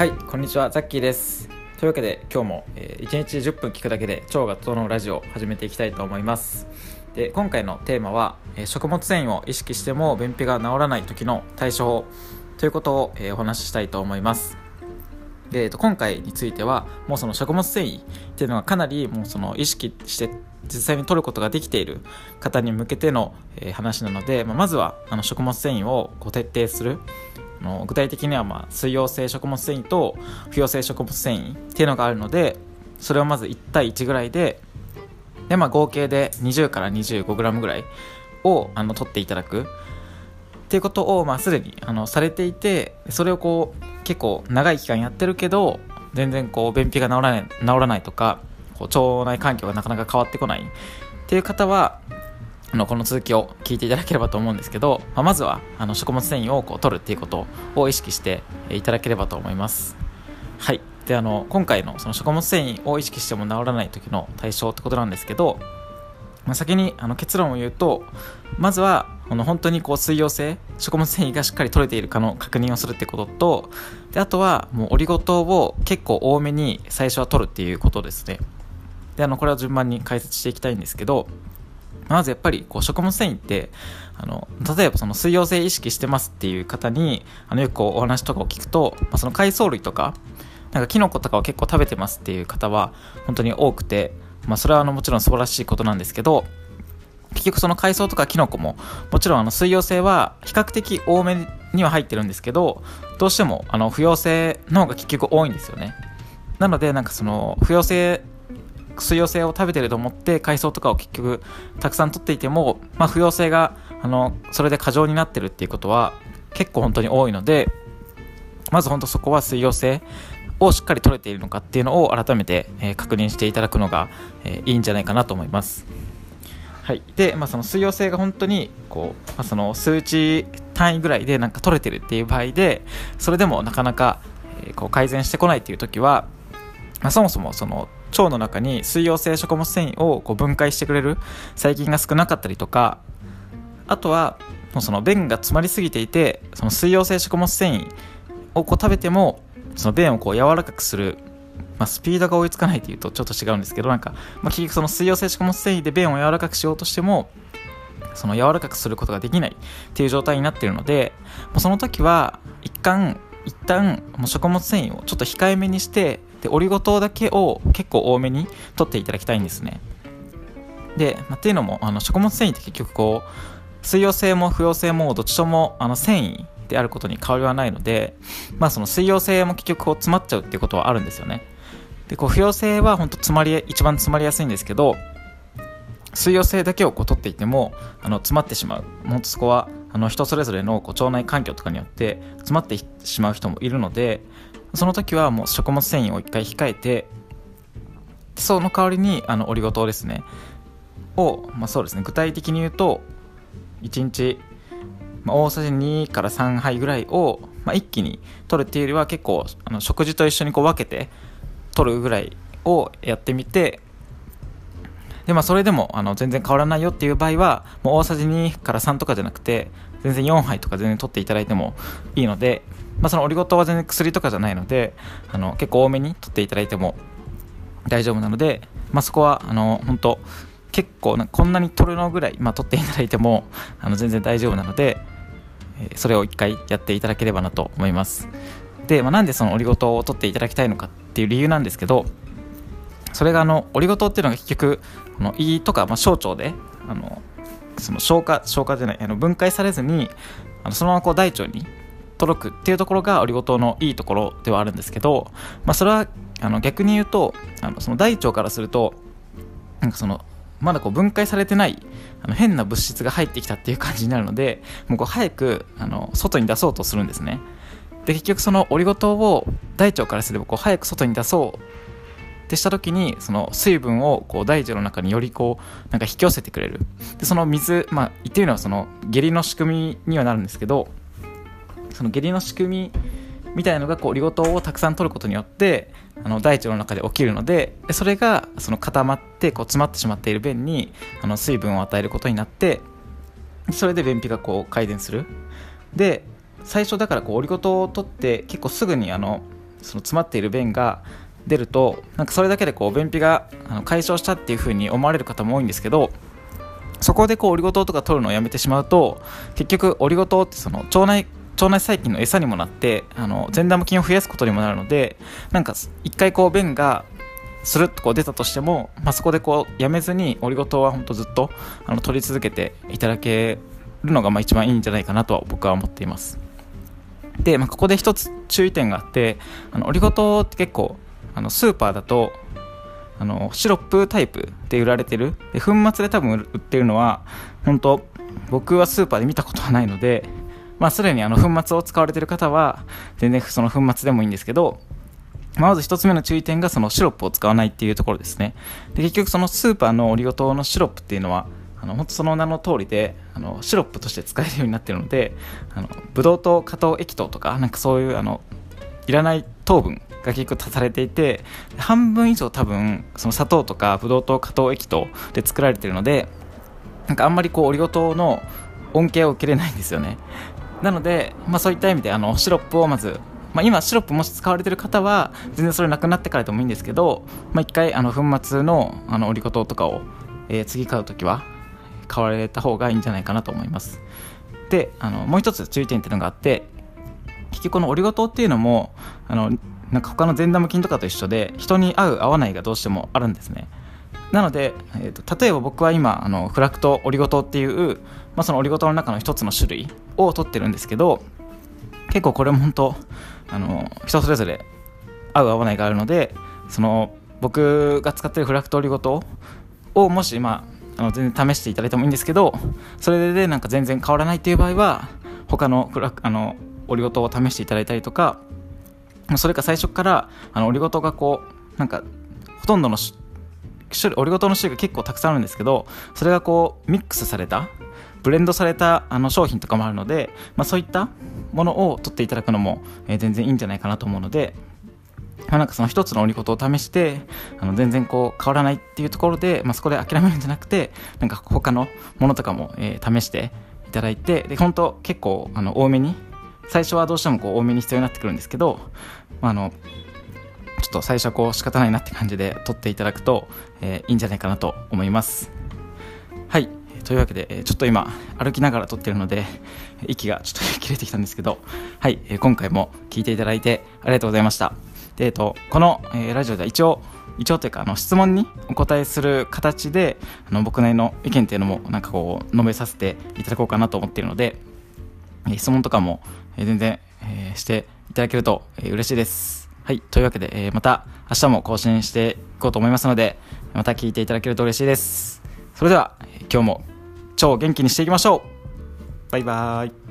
はいこんにちはザッキーです。というわけで今日も、えー、1日10分聞くだけで腸が整うラジオを始めていきたいと思います。で今回のテーマは、えー、食物繊維を意識しても便秘が治らない時の対処法ということを、えー、お話ししたいと思います。で、えー、と今回についてはもうその食物繊維っていうのはかなりもうその意識して実際に取ることができている方に向けての、え、話なので、まあ、まずはあの食物繊維をこう徹底するの具体的にはまあ水溶性食物繊維と不溶性食物繊維っていうのがあるのでそれをまず1対1ぐらいでで、まあ、合計で20から 25g ぐらいをあの取っていただく。っていうことを、まあ、すでにあのされていてそれをこう結構長い期間やってるけど全然こう便秘が治らない治らないとかこう腸内環境がなかなか変わってこないっていう方はあのこの続きを聞いていただければと思うんですけど、まあ、まずはあの食物繊維をこう取るっていうことを意識していただければと思います。はい。であの今回のその食物繊維を意識しても治らない時の対象ってことなんですけど、まあ、先にあの結論を言うとまずはこの本当にこう水溶性食物繊維がしっかり取れているかの確認をするってこととであとはもうオリゴ糖を結構多めに最初は取るっていうことですね。であのこれは順番に解説していきたいんですけどまずやっぱりこう食物繊維ってあの例えばその水溶性意識してますっていう方にあのよくお話とかを聞くと、まあ、その海藻類とかなんかキノコとかを結構食べてますっていう方は本当に多くて、まあ、それはあのもちろん素晴らしいことなんですけど結局その海藻とかキノコももちろんあの水溶性は比較的多めには入ってるんですけどどうしてもあの不溶性の方が結局多いんですよね。なのでなんかその不溶性水溶性を食べてると思って海藻とかを結局たくさん取っていても、まあ、不溶性があのそれで過剰になってるっていうことは結構本当に多いのでまず本当そこは水溶性をしっかり取れているのかっていうのを改めて、えー、確認していただくのが、えー、いいんじゃないかなと思います。はい、で、まあ、その水溶性が本当にこう、まあ、その数値単位ぐらいでなんか取れてるっていう場合でそれでもなかなか、えー、こう改善してこないっていう時は、まあ、そもそもその腸の中に水溶性食物繊維をこう分解してくれる細菌が少なかったりとかあとはもうその便が詰まりすぎていてその水溶性食物繊維をこう食べてもその便をこう柔らかくする、まあ、スピードが追いつかないというとちょっと違うんですけどなんか、まあ、結局その水溶性食物繊維で便を柔らかくしようとしてもその柔らかくすることができないっていう状態になっているのでもうその時は一貫一旦もう食物繊維をちょっと控えめにしてでオリゴ糖だけを結構多めに取っていただきたいんですね。で、まあ、っていうのもあの食物繊維って結局こう水溶性も不溶性もどっちともあの繊維であることに変わりはないので、まあ、その水溶性も結局こう詰まっちゃうっていうことはあるんですよね。でこう不溶性は本当詰まり一番詰まりやすいんですけど水溶性だけをこう取っていてもあの詰まってしまう。もっとそこはあの人それぞれのこう腸内環境とかによって詰まってしまう人もいるのでその時はもう食物繊維を1回控えてその代わりにあのオリゴ糖ですね。を、まあ、そうですね。具体的に言うと1日、まあ、大さじ2から3杯ぐらいを、まあ、一気に取るっていうよりは結構あの食事と一緒にこう分けて取るぐらいをやってみてでまあそれでもあの全然変わらないよっていう場合はもう大さじ2から3とかじゃなくて全然4杯とか全然取っていただいてもいいのでまあ、そのオリゴ糖は全然薬とかじゃないのであの結構多めに取っていただいても大丈夫なので、まあ、そこはあの本当結構なこんなに取るのぐらい、まあ、取っていただいてもあの全然大丈夫なので、えー、それを1回やっていただければなと思います。で、まあ、なんでそのオリゴ糖を取っていただきたいのかっていう理由なんですけどそれがあのオリゴ糖っていうのが結局この胃とか、まあ、小腸であのその消化消化じゃないあの分解されずにあのそのままこう大腸に届くっていうところがオリゴ糖のいいところではあるんですけど、まあ、それはあの逆に言うとあのその大腸からするとなんかそのまだこう分解されてないあの変な物質が入ってきたっていう感じになるのでもうこう早くあの外に出そうとするんですね。で結局そのオリゴ糖を大腸からすればこう早く外に出そうってした時にその水分をこう大腸の中によりこうなんか引き寄せてくれる。でその水まあ言ってみればその下痢の仕組みにはなるんですけどその下痢の仕組みみたいなのがこうオリゴ糖をたくさん取ることによってあの大腸の中で起きるのでそれがその固まってこう詰まってしまっている便にあの水分を与えることになってそれで便秘がこう改善する。で最初だからこうオリゴ糖を取って結構すぐにあのその詰まっている便が出るとなんかそれだけでこう便秘があの解消したっていう風に思われる方も多いんですけどそこでこうオリゴ糖とか取るのをやめてしまうと結局オリゴ糖ってその腸内腸内細菌の餌にもなってあの善玉菌を増やすことにもなるのでなんか一回こう便がスルッとこう出たとしても、まあ、そこでこうやめずにオリゴ糖は本当ずっとあの取り続けていただけるのがまあ一番いいんじゃないかなとは僕は思っています。で、まあ、ここで一つ注意点があってあのオリゴ糖って結構あのスーパーだとあのシロップタイプで売られてる。で粉末で多分売ってるのは本当僕はスーパーで見たことはないのでまあすでにあの粉末を使われている方は全然その粉末でもいいんですけどまず1つ目の注意点がそのシロップを使わないっていうところですね。で結局そのスーパーのオリゴ糖のシロップっていうのはあの本当その名の通りであのシロップとして使えるようになってるのであのブドウ糖果糖液糖とかなんかそういうあのいらない糖分が結構足されていて半分以上多分その砂糖とかブドウ糖果糖液糖で作られてるのでなんかあんまりこうオリゴ糖の恩恵を受けれないんですよね。なので、まあ、そういった意味であのシロップをまずまあ、今シロップもし使われてる方は全然それなくなってからでもいいんですけど、まあ、一回あの粉末のあのオリゴ糖とかを、えー、次買う時は買われた方がいいんじゃないかなと思います。であのもう一つ注意点っていうのがあって結局このオリゴ糖っていうのもあのなんか他の善玉菌とかと一緒で人に合う合わないがどうしてもあるんですね。なので、えーと、例えば僕は今あのフラクトオリゴ糖っていう、まあ、そのオリゴ糖の中の一つの種類を取ってるんですけど結構これも本当あの人それぞれ合う合わないがあるのでその僕が使ってるフラクトオリゴ糖をもし今あの全然試していただいてもいいんですけどそれでなんか全然変わらないっていう場合は他のフラあのオリゴ糖を試していただいたりとかそれか最初からあのオリゴ糖がこうなんかほとんどの種類オリゴ糖の種類が結構たくさんあるんですけどそれがこうミックスされたブレンドされたあの商品とかもあるので、まあ、そういったものを取っていただくのも、えー、全然いいんじゃないかなと思うので、まあ、なんかその一つのオリゴ糖を試してあの全然こう変わらないっていうところで、まあ、そこで諦めるんじゃなくてなんか他のものとかも、えー、試していただいてで本当結構あの多めに最初はどうしてもこう多めに必要になってくるんですけど、まあ、あのょっと最初こう仕方ないなって感じで取っていただくと、えー、いいんじゃないかなと思います。はい。というわけでちょっと今歩きながら撮ってるので息がちょっと 切れてきたんですけどはい。今回も聞いていただいてありがとうございました。で、えっと、この、え、ラジオでは一応一応というかあの質問にお答えする形であの僕なりの意見っていうのもなんかこう述べさせていただこうかなと思っているので、質問とかも、全然、え、していただけると、えー、嬉しいです。はい。というわけで、えー、また明日も更新していこうと思いますので、また聞いていただけると嬉しいです。それでは、今日も超元気にしていきましょうバイバーイ